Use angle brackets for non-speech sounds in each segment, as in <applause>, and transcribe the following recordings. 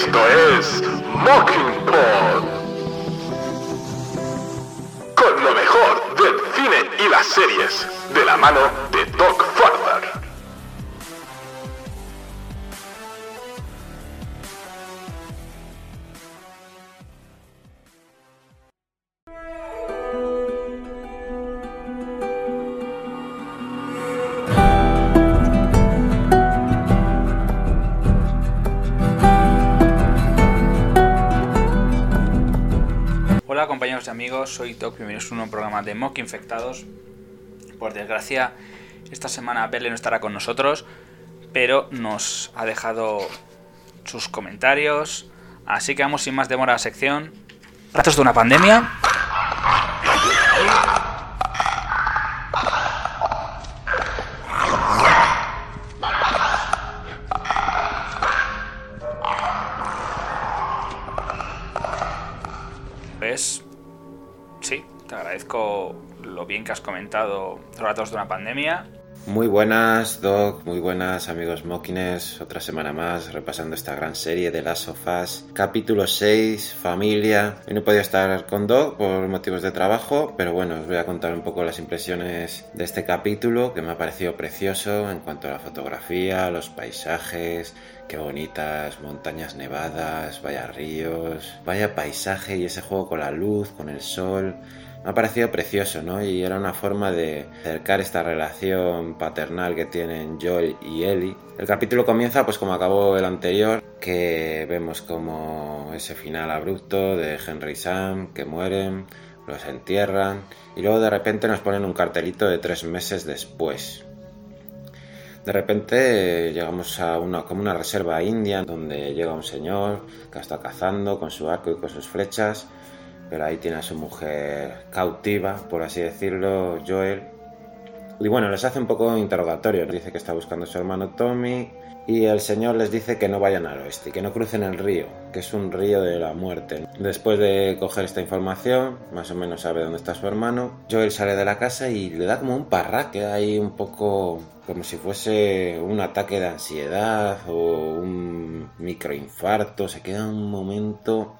Esto es Mockingbird. Con lo mejor del cine y las series, de la mano de Doc Compañeros y amigos, soy Doc, bienvenidos a un nuevo programa de Mock Infectados. Por desgracia, esta semana Belle no estará con nosotros, pero nos ha dejado sus comentarios. Así que vamos sin más demora a la sección. Ratos de una pandemia. Agradezco lo bien que has comentado Relatos de una pandemia. Muy buenas, Doc, muy buenas amigos Mokines, otra semana más repasando esta gran serie de las sofás. Capítulo 6, familia. Hoy no podía estar con Doc por motivos de trabajo, pero bueno, os voy a contar un poco las impresiones de este capítulo que me ha parecido precioso en cuanto a la fotografía, los paisajes, qué bonitas montañas nevadas, vaya ríos, vaya paisaje y ese juego con la luz, con el sol ha parecido precioso, ¿no? Y era una forma de acercar esta relación paternal que tienen Joel y Ellie. El capítulo comienza pues como acabó el anterior, que vemos como ese final abrupto de Henry y Sam que mueren, los entierran y luego de repente nos ponen un cartelito de tres meses después. De repente llegamos a una, como una reserva india donde llega un señor que está cazando con su arco y con sus flechas pero ahí tiene a su mujer cautiva, por así decirlo, Joel. Y bueno, les hace un poco interrogatorio. Dice que está buscando a su hermano Tommy. Y el señor les dice que no vayan al oeste, que no crucen el río, que es un río de la muerte. Después de coger esta información, más o menos sabe dónde está su hermano, Joel sale de la casa y le da como un parraque ahí un poco como si fuese un ataque de ansiedad o un microinfarto. Se queda un momento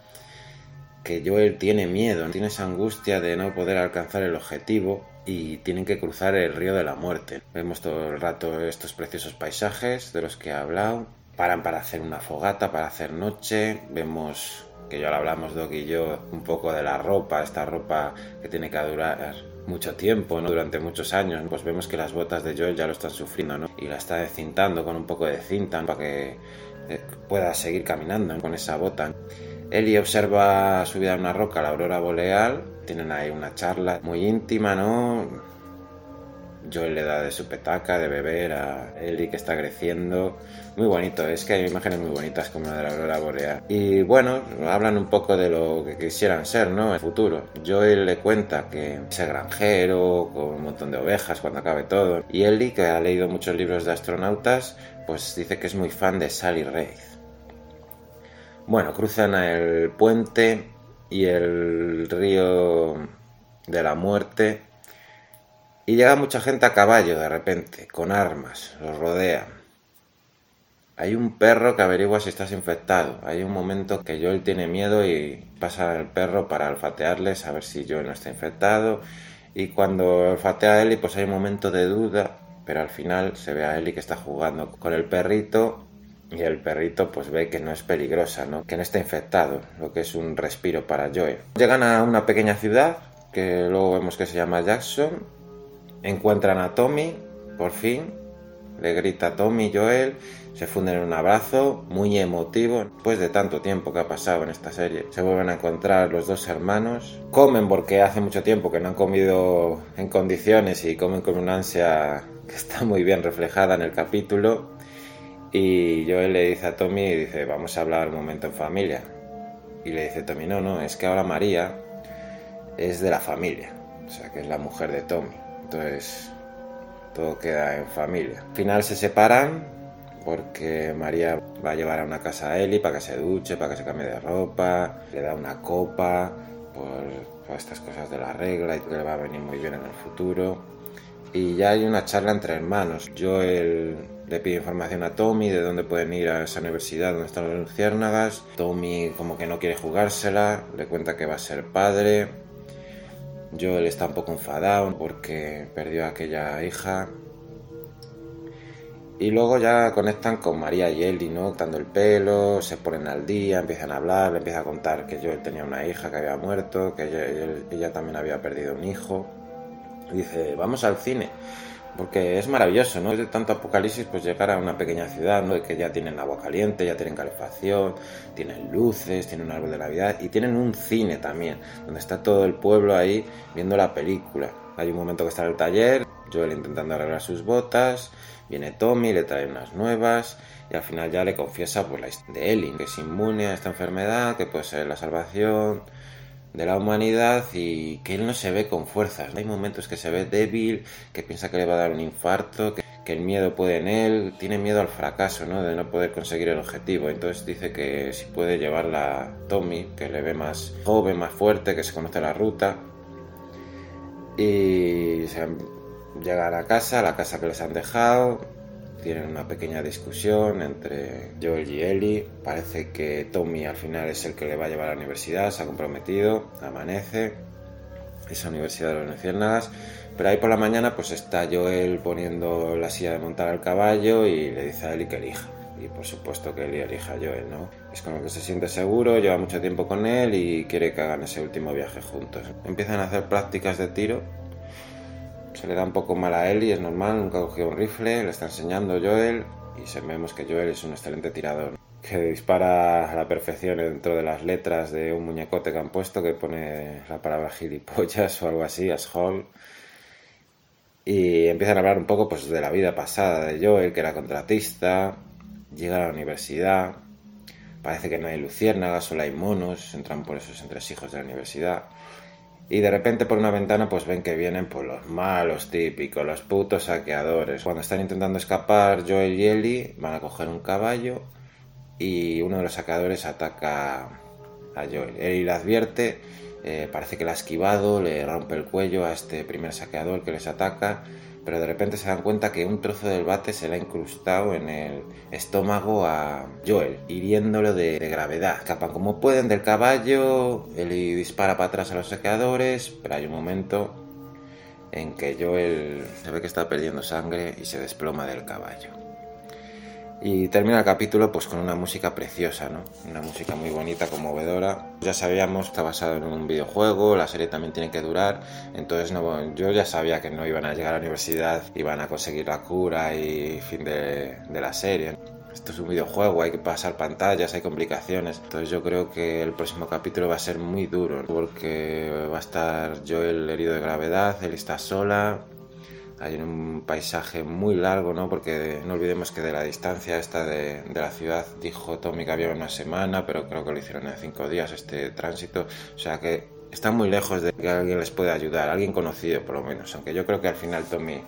que Joel tiene miedo, tiene esa angustia de no poder alcanzar el objetivo y tienen que cruzar el río de la muerte. Vemos todo el rato estos preciosos paisajes de los que he hablado. Paran para hacer una fogata, para hacer noche. Vemos que ya lo hablamos Doc y yo un poco de la ropa, esta ropa que tiene que durar mucho tiempo, ¿no? Durante muchos años, pues vemos que las botas de Joel ya lo están sufriendo, ¿no? Y la está descintando con un poco de cinta para que eh, pueda seguir caminando con esa bota. Ellie observa subida a una roca la aurora boreal. Tienen ahí una charla muy íntima, ¿no? Joel le da de su petaca de beber a Ellie que está creciendo. Muy bonito, es que hay imágenes muy bonitas como la de la aurora boreal. Y bueno, hablan un poco de lo que quisieran ser, ¿no? El futuro. Joel le cuenta que es granjero, con un montón de ovejas cuando acabe todo. Y Ellie, que ha leído muchos libros de astronautas, pues dice que es muy fan de Sally Ride. Bueno, cruzan el puente y el río de la muerte y llega mucha gente a caballo de repente, con armas, los rodean. Hay un perro que averigua si estás infectado. Hay un momento que Joel tiene miedo y pasa el perro para olfatearle, saber si Joel no está infectado. Y cuando olfatea a Ellie, pues hay un momento de duda, pero al final se ve a Ellie que está jugando con el perrito y el perrito pues ve que no es peligrosa, ¿no? que no está infectado, lo que es un respiro para Joel. Llegan a una pequeña ciudad que luego vemos que se llama Jackson, encuentran a Tommy, por fin, le grita Tommy Joel, se funden en un abrazo muy emotivo, después de tanto tiempo que ha pasado en esta serie. Se vuelven a encontrar los dos hermanos, comen porque hace mucho tiempo que no han comido en condiciones y comen con una ansia que está muy bien reflejada en el capítulo. Y Joel le dice a Tommy, dice, vamos a hablar un momento en familia. Y le dice Tommy, no, no, es que ahora María es de la familia, o sea, que es la mujer de Tommy. Entonces, todo queda en familia. Al final se separan porque María va a llevar a una casa a Eli para que se duche, para que se cambie de ropa, le da una copa por, por estas cosas de la regla y que le va a venir muy bien en el futuro. Y ya hay una charla entre hermanos. Joel le pide información a Tommy de dónde pueden ir a esa universidad donde están los luciérnagas. Tommy como que no quiere jugársela, le cuenta que va a ser padre. Joel está un poco enfadado porque perdió a aquella hija. Y luego ya conectan con María y Eli, ¿no? Dando el pelo, se ponen al día, empiezan a hablar, le empieza a contar que Joel tenía una hija que había muerto, que ella, también había perdido un hijo. Dice, vamos al cine porque es maravilloso, ¿no? De tanto apocalipsis, pues llegar a una pequeña ciudad, ¿no? Que ya tienen agua caliente, ya tienen calefacción, tienen luces, tienen un árbol de Navidad y tienen un cine también, donde está todo el pueblo ahí viendo la película. Hay un momento que está en el taller, Joel intentando arreglar sus botas, viene Tommy, le trae unas nuevas y al final ya le confiesa pues la de Ellie, que es inmune a esta enfermedad, que puede ser la salvación de la humanidad y que él no se ve con fuerzas. Hay momentos que se ve débil, que piensa que le va a dar un infarto, que, el miedo puede en él, tiene miedo al fracaso, ¿no? de no poder conseguir el objetivo. Entonces dice que si puede llevarla Tommy, que le ve más joven, más fuerte, que se conoce la ruta. Y se llega a la casa, la casa que les han dejado, tienen una pequeña discusión entre Joel y Ellie. Parece que Tommy al final es el que le va a llevar a la universidad, se ha comprometido, amanece, esa universidad de los Luciérnagas. Pero ahí por la mañana pues está Joel poniendo la silla de montar al caballo y le dice a Ellie que elija. Y por supuesto que Ellie elija a Joel, ¿no? Es con el que se siente seguro, lleva mucho tiempo con él y quiere que hagan ese último viaje juntos. Empiezan a hacer prácticas de tiro se le da un poco mal a Ellie, es normal, nunca ha cogido un rifle, le está enseñando Joel y sabemos que Joel es un excelente tirador que dispara a la perfección dentro de las letras de un muñecote que han puesto que pone la palabra gilipollas o algo así, asshole. Y empiezan a hablar un poco pues de la vida pasada de Joel, que era contratista, llega a la universidad, parece que no hay luciérnagas, solo hay monos, entran por esos entresijos de la universidad. Y de repente por una ventana pues ven que vienen por pues, los malos típicos, los putos saqueadores. Cuando están intentando escapar Joel y Ellie van a coger un caballo y uno de los saqueadores ataca a Joel. Ellie le advierte, eh, parece que la ha esquivado, le rompe el cuello a este primer saqueador que les ataca pero de repente se dan cuenta que un trozo del bate se le ha incrustado en el estómago a Joel, hiriéndolo de, gravedad. Escapan como pueden del caballo, él dispara para atrás a los saqueadores, pero hay un momento en que Joel se ve que está perdiendo sangre y se desploma del caballo. Y termina el capítulo pues con una música preciosa, ¿no? Una música muy bonita, conmovedora. Ya sabíamos, está basado en un videojuego, la serie también tiene que durar, entonces no, yo ya sabía que no iban a llegar a la universidad, iban a conseguir la cura y fin de, de la serie. Esto es un videojuego, hay que pasar pantallas, hay complicaciones. Entonces yo creo que el próximo capítulo va a ser muy duro, porque va a estar Joel herido de gravedad, él está sola, hay un paisaje muy largo, ¿no? Porque no olvidemos que de la distancia esta de, la ciudad dijo Tommy que había una semana, pero creo que lo hicieron en cinco días este tránsito. O sea que están muy lejos de que alguien les pueda ayudar, alguien conocido por lo menos. Aunque yo creo que al final Tommy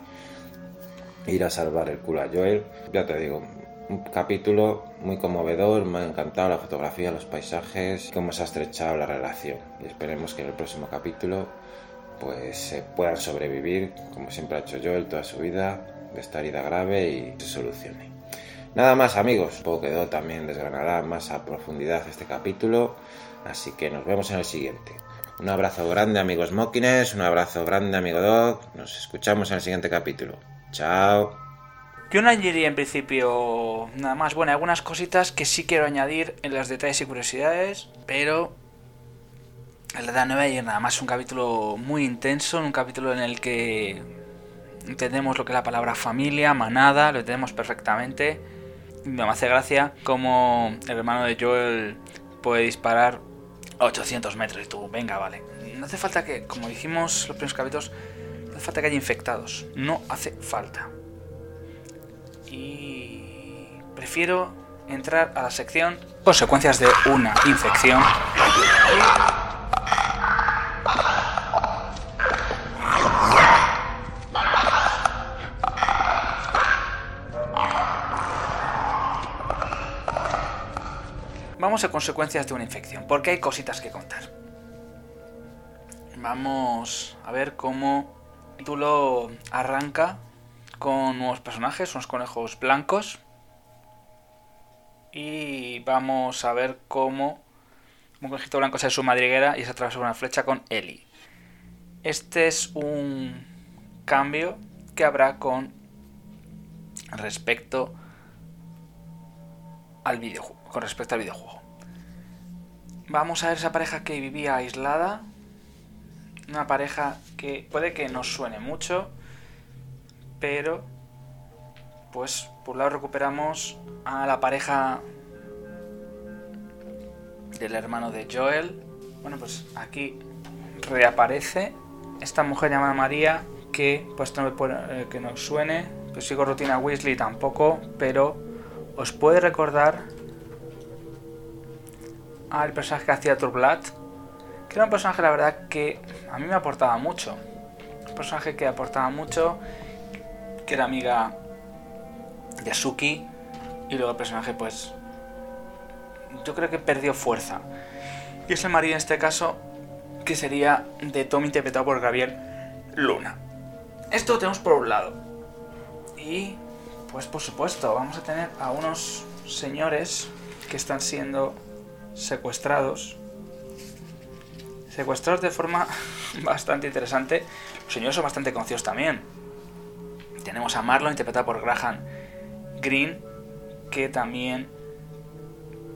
irá a salvar el culo a Joel. Ya te digo, un capítulo muy conmovedor, me ha encantado la fotografía, los paisajes, cómo se ha estrechado la relación. Y esperemos que en el próximo capítulo pues puedan sobrevivir, como siempre ha hecho Joel toda su vida, de esta herida grave y se solucione. Nada más amigos, poco quedó también desgranará más a profundidad este capítulo, así que nos vemos en el siguiente. Un abrazo grande amigos Mokines, un abrazo grande amigo Dog, nos escuchamos en el siguiente capítulo. Chao. Yo no añadiría en principio nada más. Bueno, algunas cositas que sí quiero añadir en los detalles y curiosidades, pero la Nueva y nada más un capítulo muy intenso, un capítulo en el que entendemos lo que es la palabra familia, manada, lo entendemos perfectamente. Me hace gracia como el hermano de Joel puede disparar a 800 metros y tú, venga, vale. No hace falta que, como dijimos los primeros capítulos, no hace falta que haya infectados. No hace falta. Y prefiero entrar a la sección consecuencias de una infección. Vamos a consecuencias de una infección, porque hay cositas que contar. Vamos a ver cómo el título arranca con nuevos personajes, unos conejos blancos. Y vamos a ver cómo un conejito blanco sale de su madriguera y se atraviesa una flecha con Ellie. Este es un cambio que habrá con respecto al videojuego. Con respecto al videojuego. Vamos a ver esa pareja que vivía aislada. Una pareja que puede que no suene mucho, pero pues por un lado recuperamos a la pareja del hermano de Joel. Bueno, pues aquí reaparece esta mujer llamada María que pues no me puede, eh, que no suene, pues sigo rutina Weasley tampoco, pero os puede recordar al personaje que hacía Turblat, que era un personaje la verdad que a mí me aportaba mucho. Un personaje que aportaba mucho, que era amiga de Suki y luego el personaje pues yo creo que perdió fuerza. Y es el marido en este caso que sería de Tommy interpretado por Gabriel Luna. Esto lo tenemos por un lado. Y pues por supuesto vamos a tener a unos señores que están siendo secuestrados. Secuestrados de forma <laughs> bastante interesante. Los señores son bastante conocidos también. Tenemos a Marlon interpretado por Graham Green, que también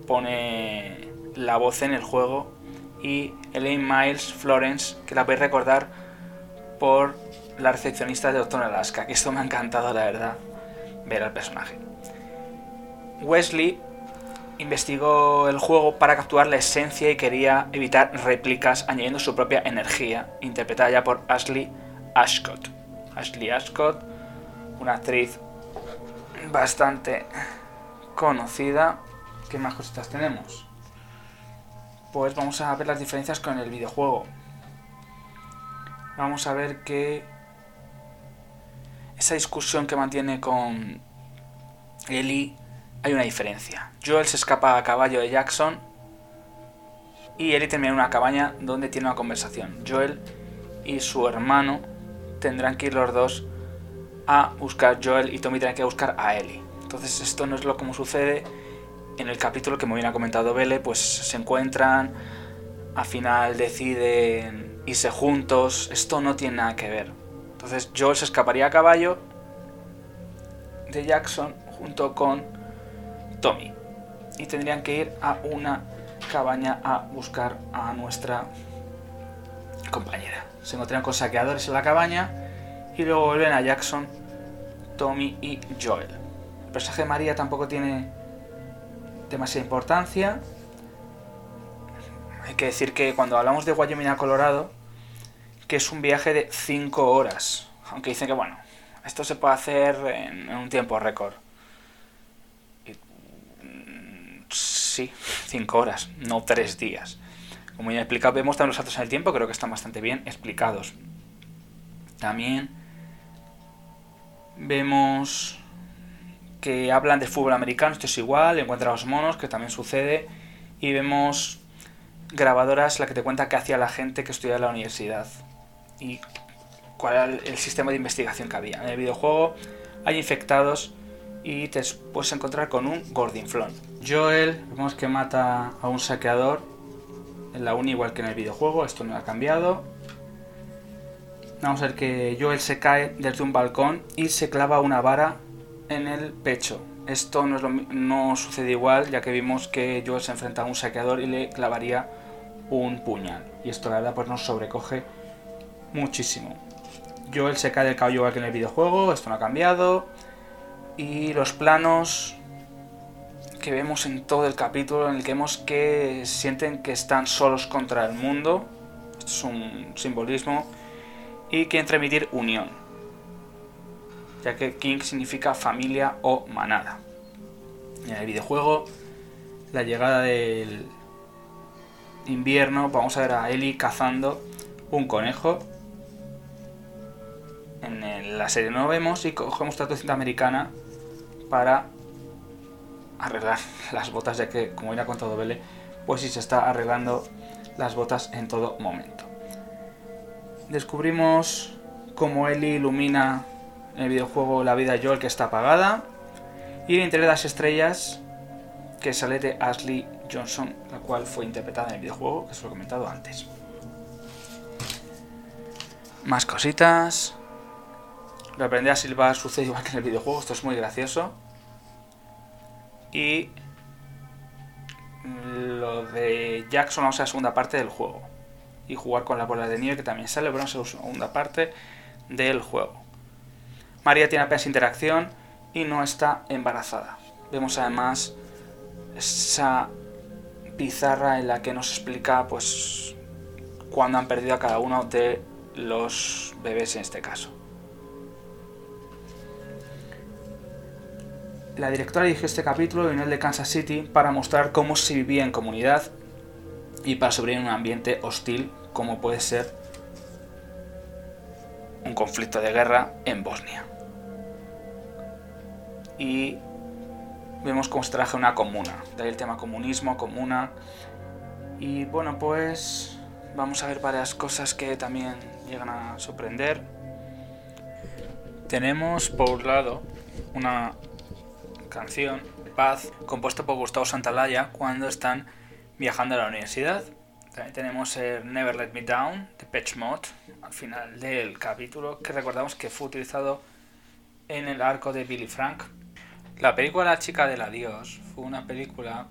pone la voz en el juego, y Elaine Miles Florence, que la a recordar por la recepcionista de Doctor Alaska, que esto me ha encantado, la verdad, ver al personaje. Wesley investigó el juego para capturar la esencia y quería evitar réplicas añadiendo su propia energía, interpretada ya por Ashley Ashcott. Ashley Ashcott, una actriz bastante conocida. ¿Qué más cositas tenemos? Pues vamos a ver las diferencias con el videojuego. Vamos a ver que esa discusión que mantiene con Ellie hay una diferencia. Joel se escapa a caballo de Jackson y Ellie termina en una cabaña donde tiene una conversación. Joel y su hermano tendrán que ir los dos a buscar Joel y Tommy tiene que buscar a Ellie. Entonces esto no es lo como sucede en el capítulo que me hubiera comentado Belle, pues se encuentran, al final deciden irse juntos, esto no tiene nada que ver. Entonces Joel se escaparía a caballo de Jackson junto con Tommy y tendrían que ir a una cabaña a buscar a nuestra compañera. Se encontrarían con saqueadores en la cabaña y luego vuelven a Jackson, Tommy y Joel. El personaje de María tampoco tiene demasiada importancia. Hay que decir que cuando hablamos de Wyoming a Colorado, que es un viaje de 5 horas. Aunque dicen que bueno, esto se puede hacer en, un tiempo récord. Mm, sí, 5 horas, no 3 días. Como ya he explicado, vemos también los saltos en el tiempo, creo que están bastante bien explicados. También Vemos que hablan de fútbol americano, esto es igual, encuentra a los monos, que también sucede, y vemos grabadoras la que te cuenta qué hacía la gente que estudiaba en la universidad y cuál era el, sistema de investigación que había. En el videojuego hay infectados y te puedes encontrar con un gordinflón. Joel, vemos que mata a un saqueador en la uni igual que en el videojuego, esto no ha cambiado. Vamos a ver que Joel se cae desde un balcón y se clava una vara en el pecho. Esto no, es lo, no sucede igual, ya que vimos que Joel se enfrenta a un saqueador y le clavaría un puñal. Y esto la verdad pues nos sobrecoge muchísimo. Joel se cae del caballo igual que en el videojuego, esto no ha cambiado. Y los planos que vemos en todo el capítulo en el que vemos que sienten que están solos contra el mundo. Esto es un simbolismo y quieren transmitir unión. Ya que King significa familia o manada. En el videojuego, la llegada del invierno, vamos a ver a Ellie cazando un conejo. En la serie no lo vemos y cogemos otra cinta americana para arreglar <laughs> las botas, ya que, como ha contado Bele, pues sí se está arreglando las botas en todo momento. Descubrimos cómo Ellie ilumina en el videojuego la vida Joel que está apagada y de las estrellas que sale de Ashley Johnson, la cual fue interpretada en el videojuego que os lo he comentado antes. Más cositas. Lo aprendí a silbar sucede igual que en el videojuego, esto es muy gracioso. Y lo de Jackson vamos a la segunda parte del juego. Y jugar con la bola de nieve que también sale, pero vamos a la segunda parte del juego. María tiene apenas interacción y no está embarazada. Vemos además esa pizarra en la que nos explica pues cuándo han perdido a cada uno de los bebés en este caso. La directora dirigió este capítulo en el de Kansas City para mostrar cómo se vivía en comunidad y para sobrevivir en un ambiente hostil como puede ser un conflicto de guerra en Bosnia. Y vemos cómo se trabaja una comuna, de ahí el tema comunismo, comuna. Y bueno, pues vamos a ver varias cosas que también llegan a sorprender. Tenemos por un lado una canción, Paz, compuesta por Gustavo Santalaya cuando están viajando a la universidad. También tenemos el Never Let Me Down de Patch Mod al final del capítulo, que recordamos que fue utilizado en el arco de Billy Frank. La película La chica del adiós fue una película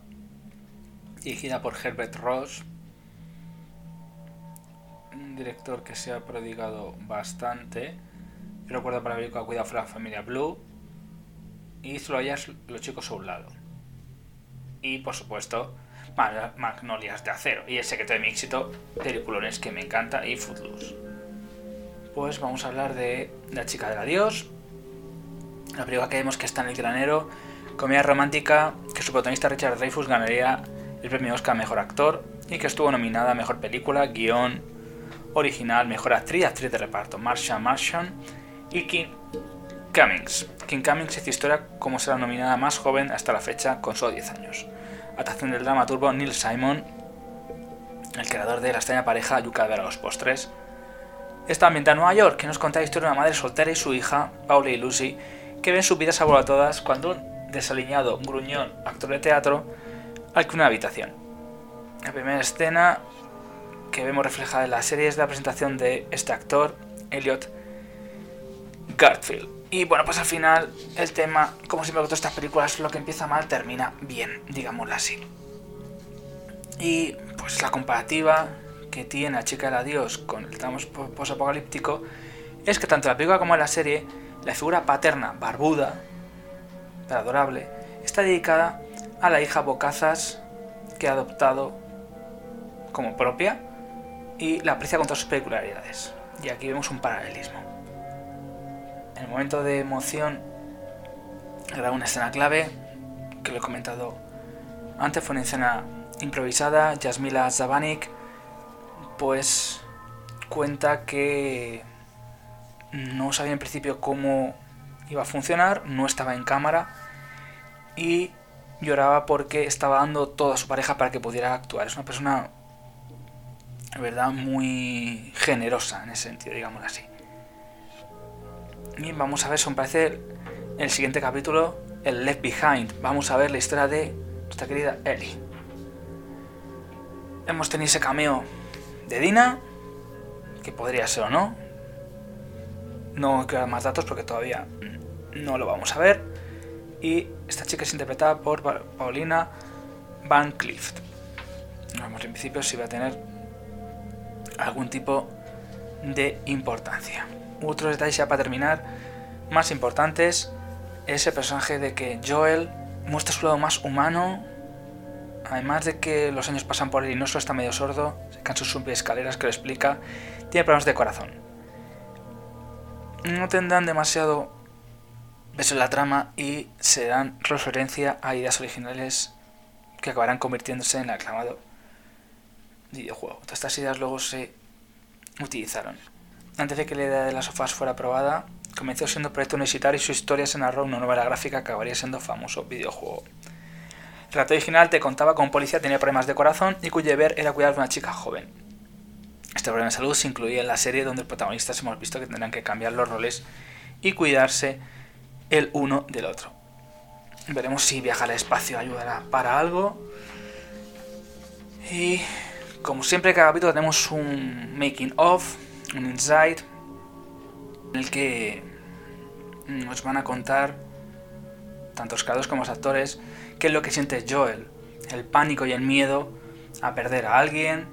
dirigida por Herbert Ross, un director que se ha prodigado bastante. Yo recuerdo para la película Cuidado for la familia Blue, y Zoologías los chicos a un lado. Y por supuesto, Magnolias de acero. Y el secreto de mi éxito, peliculones que me encanta y Footloose. Pues vamos a hablar de La chica del adiós. La película que vemos que está en el granero. Comedia romántica que su protagonista Richard Dreyfuss ganaría el premio Oscar Mejor Actor y que estuvo nominada a Mejor Película, Guión Original, Mejor Actriz, Actriz de Reparto, Marsha Martian y King Cummings. King Cummings hizo historia como será nominada más joven hasta la fecha con solo 10 años. Adaptación del dramaturgo Neil Simon, el creador de la extraña pareja Yuka de los Postres. Esta ambienta en Nueva York, que nos cuenta la historia de una madre soltera y su hija, Paula y Lucy, que ven sus vidas a todas cuando un desaliñado, gruñón actor de teatro alquila una habitación. La primera escena que vemos reflejada en la serie es la presentación de este actor, Elliot Garfield. Y bueno, pues al final el tema, como siempre con todas estas películas, lo que empieza mal termina bien, digámoslo así. Y pues la comparativa que tiene la chica del adiós con el tramo posapocalíptico es que tanto la película como la serie, la figura paterna barbuda, pero adorable, está dedicada a la hija Bocazas que ha adoptado como propia y la aprecia con todas sus peculiaridades. Y aquí vemos un paralelismo el momento de emoción era una escena clave, que lo he comentado antes, fue una escena improvisada. Yasmila Zabanik pues cuenta que no sabía en principio cómo iba a funcionar, no estaba en cámara y lloraba porque estaba dando toda su pareja para que pudiera actuar. Es una persona, de verdad, muy generosa en ese sentido, digamos así. Y vamos a ver, son parece el siguiente capítulo, el Left Behind. Vamos a ver la historia de nuestra querida Ellie. Hemos tenido ese cameo de Dina, que podría ser o no. No quiero dar más datos porque todavía no lo vamos a ver. Y esta chica es interpretada por Paulina Van Clift. Vamos en principio si va a tener algún tipo de importancia otros detalles ya para terminar, más importantes, ese personaje de que Joel muestra su lado más humano, además de que los años pasan por él y no solo está medio sordo, se cansa sus escaleras que lo explica, tiene problemas de corazón. No tendrán demasiado beso en la trama y se dan referencia a ideas originales que acabarán convirtiéndose en el aclamado videojuego. Todas estas ideas luego se utilizaron. Antes de que la idea de las sofás fuera aprobada, comenzó siendo proyecto universitario y su historia se narró en una novela gráfica que acabaría siendo famoso videojuego. El relato original te contaba con un policía tenía problemas de corazón y cuyo deber era cuidar de una chica joven. Este problema de salud se incluía en la serie donde los protagonistas hemos visto que tendrán que cambiar los roles y cuidarse el uno del otro. Veremos si viajar al espacio ayudará para algo. Y como siempre, cada capítulo tenemos un making of, un insight, en el que nos van a contar, tanto los como los actores, qué es lo que siente Joel, el pánico y el miedo a perder a alguien.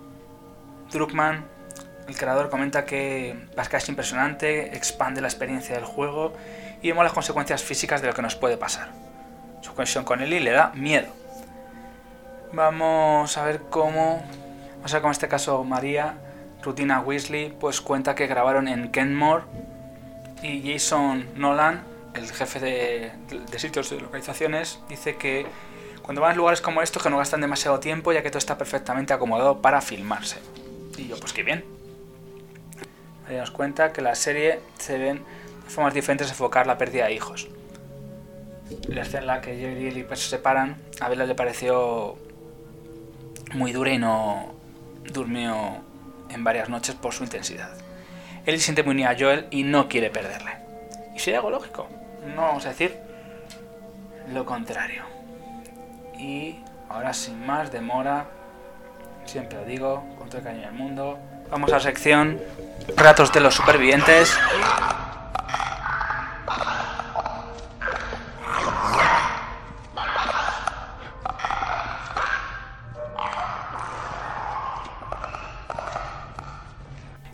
Druckmann, el creador, comenta que Pascal es impresionante, expande la experiencia del juego y vemos las consecuencias físicas de lo que nos puede pasar. Su conexión con Ellie le da miedo. Vamos a ver cómo, vamos a ver en este caso María, Rutina Weasley, pues cuenta que grabaron en Kenmore y Jason Nolan, el jefe de, de sitios de localizaciones, dice que cuando van a lugares como estos que no gastan demasiado tiempo ya que todo está perfectamente acomodado para filmarse. Y yo, pues qué bien. Nos cuenta que la serie se ven formas diferentes de enfocar la pérdida de hijos. La escena en la que Jerry y Ellie se separan, a Bella le pareció muy dura y no durmió en varias noches por su intensidad. Ellie siente muy unida a Joel y no quiere perderle. Y sería algo lógico, no vamos a decir lo contrario. Y ahora sin más demora, siempre lo digo, con todo el cariño del mundo, vamos a la sección Ratos de los supervivientes.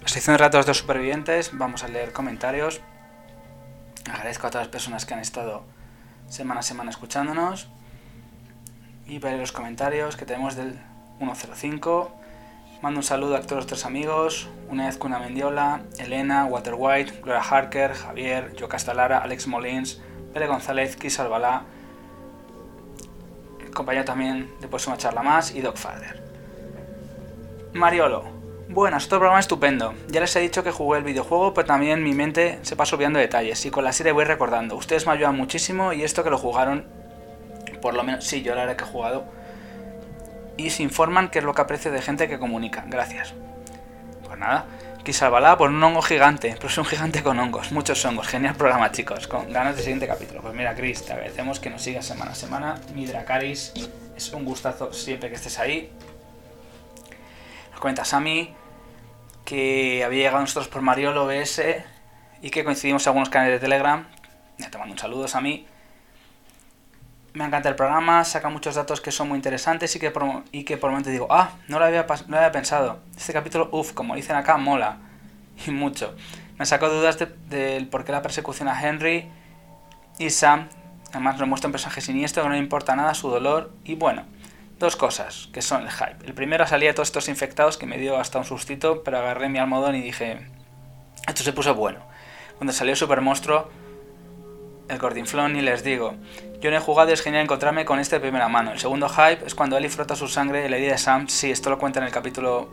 sección de ratos de los supervivientes vamos a leer comentarios. Agradezco a todas las personas que han estado semana a semana escuchándonos. Y ver los comentarios que tenemos del 105. Mando un saludo a todos los tres amigos. Una vez una Mendiola, Elena, Walter White, Gloria Harker, Javier, Joe Castalara, Alex Molins, Pere González, Kis Albalá. Compañero también de próxima charla más y Doc Fader. Mariolo, Buenas, otro programa estupendo. Ya les he dicho que jugué el videojuego, pero también mi mente se pasa olvidando detalles. Y con la serie voy recordando. Ustedes me ayudan muchísimo y esto que lo jugaron, por lo menos, sí, yo la haré que he jugado. Y se informan qué es lo que aprecio de gente que comunica. Gracias. Pues nada, Kisalbalá por un hongo gigante, pero es un gigante con hongos, muchos hongos. Genial programa, chicos. Con ganas de siguiente capítulo. Pues mira, Chris, te agradecemos que nos sigas semana a semana. Mi Dracaris, es un gustazo siempre que estés ahí. Nos comenta Sammy que había llegado a nosotros por Mariolo OBS y que coincidimos en algunos canales de Telegram. Ya te mando un saludo a mí. Me encanta el programa, saca muchos datos que son muy interesantes y que por, y que por momento digo, ah, no lo, había, no había pensado. Este capítulo, uff, como dicen acá, mola. <laughs> Y mucho. Me sacó dudas del por qué la persecución a Henry y Sam. Además, lo muestra un personaje siniestro que no le importa nada su dolor. Y bueno, Dos cosas que son el hype. El primero salía todos estos infectados que me dio hasta un sustito, pero agarré mi almohadón y dije, esto se puso bueno. Cuando salió el super monstruo, el Gordinflón, y les digo, yo no he jugado y es genial encontrarme con este de primera mano. El segundo hype es cuando Ellie frota su sangre y la idea de Sam, sí, esto lo cuenta en el capítulo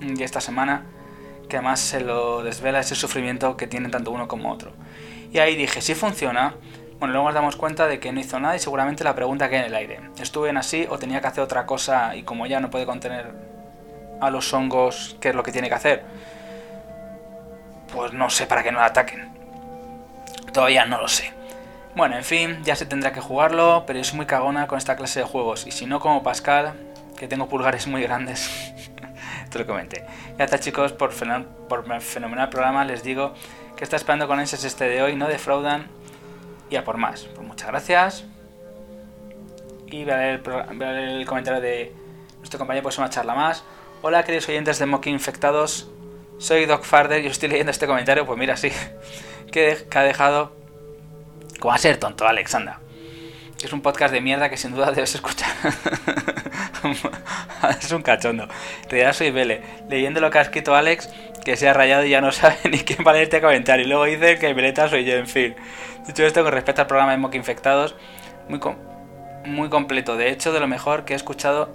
de esta semana, que además se lo desvela ese sufrimiento que tienen tanto uno como otro. Y ahí dije, si funciona, bueno, luego nos damos cuenta de que no hizo nada y seguramente la pregunta queda en el aire. ¿Estuve en así o tenía que hacer otra cosa y como ya no puede contener a los hongos, qué es lo que tiene que hacer? Pues no sé para qué no la ataquen. Todavía no lo sé. Bueno, en fin, ya se tendrá que jugarlo, pero soy muy cagona con esta clase de juegos. Y si no, como Pascal, que tengo pulgares muy grandes, <laughs> te lo comenté. Ya está, chicos, por, fenomenal programa. Les digo que está esperando con ese este de hoy. No defraudan y a por más. Pues muchas gracias. Y voy a leer el, comentario de nuestro compañero, pues una charla más. Hola, queridos oyentes de Mocky Infectados. Soy Doc Farder y os estoy leyendo este comentario. Pues mira, sí, que, ha dejado. Como a ser tonto, Alexandra. Es un podcast de mierda que sin duda debes escuchar. <laughs> es un cachondo. En realidad soy Vele. Leyendo lo que ha escrito Alex, que se ha rayado y ya no <laughs> sabe ni qué valerte a comentar. Y luego dice que el veleta soy yo, en fin. Dicho esto, con respecto al programa de Mock Infectados, muy completo. De hecho, de lo mejor que he escuchado,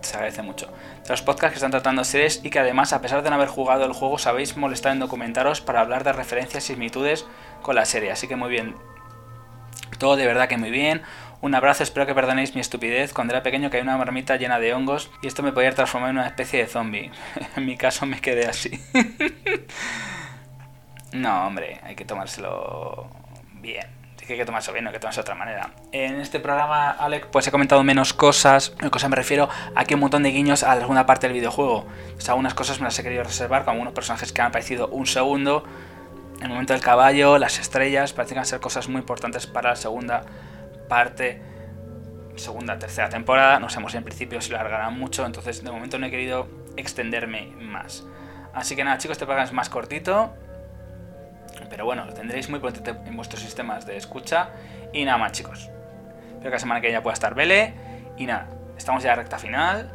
se agradece mucho. Los podcasts que están tratando series y que además, a pesar de no haber jugado el juego, sabéis molestar en documentaros para hablar de referencias y similitudes con la serie. Así que muy bien. Todo de verdad que muy bien. Un abrazo, espero que perdonéis mi estupidez. Cuando era pequeño caí una marmita llena de hongos y esto me podía transformar en una especie de zombie. <laughs> en mi caso me quedé así. <laughs> no, hombre, hay que tomárselo bien. Que hay que tomárselo bien, no hay que tomárselo de otra manera. En este programa, Alec, pues he comentado menos cosas. En cosa me refiero a que un montón de guiños a alguna parte del videojuego. O sea, algunas cosas me las he querido reservar, como unos personajes que han aparecido un segundo. El momento del caballo, las estrellas, parecen ser cosas muy importantes para la segunda parte, segunda, tercera temporada. No sabemos en principio si lo alargarán mucho, entonces de momento no he querido extenderme más. Así que nada, chicos, este programa es más cortito. Pero bueno, lo tendréis muy pronto en vuestros sistemas de escucha. Y nada más, chicos. Espero que la semana que ya pueda estar Vele. Y nada, estamos ya a recta final.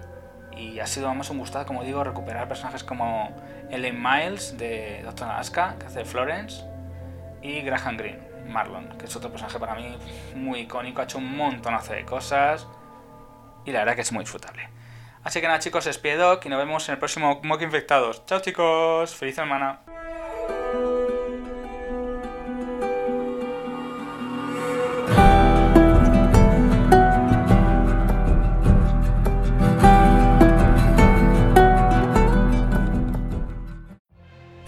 Y ha sido, vamos, un gustado, como digo, recuperar personajes como Ellen Miles de Doctor Alaska, que hace Florence, y Graham Greene Marlon, que es otro personaje para mí muy icónico, ha hecho un montonazo de cosas y la verdad que es muy disfrutable. Así que nada chicos, es Doc y nos vemos en el próximo Mock Infectados. Chao chicos, feliz semana.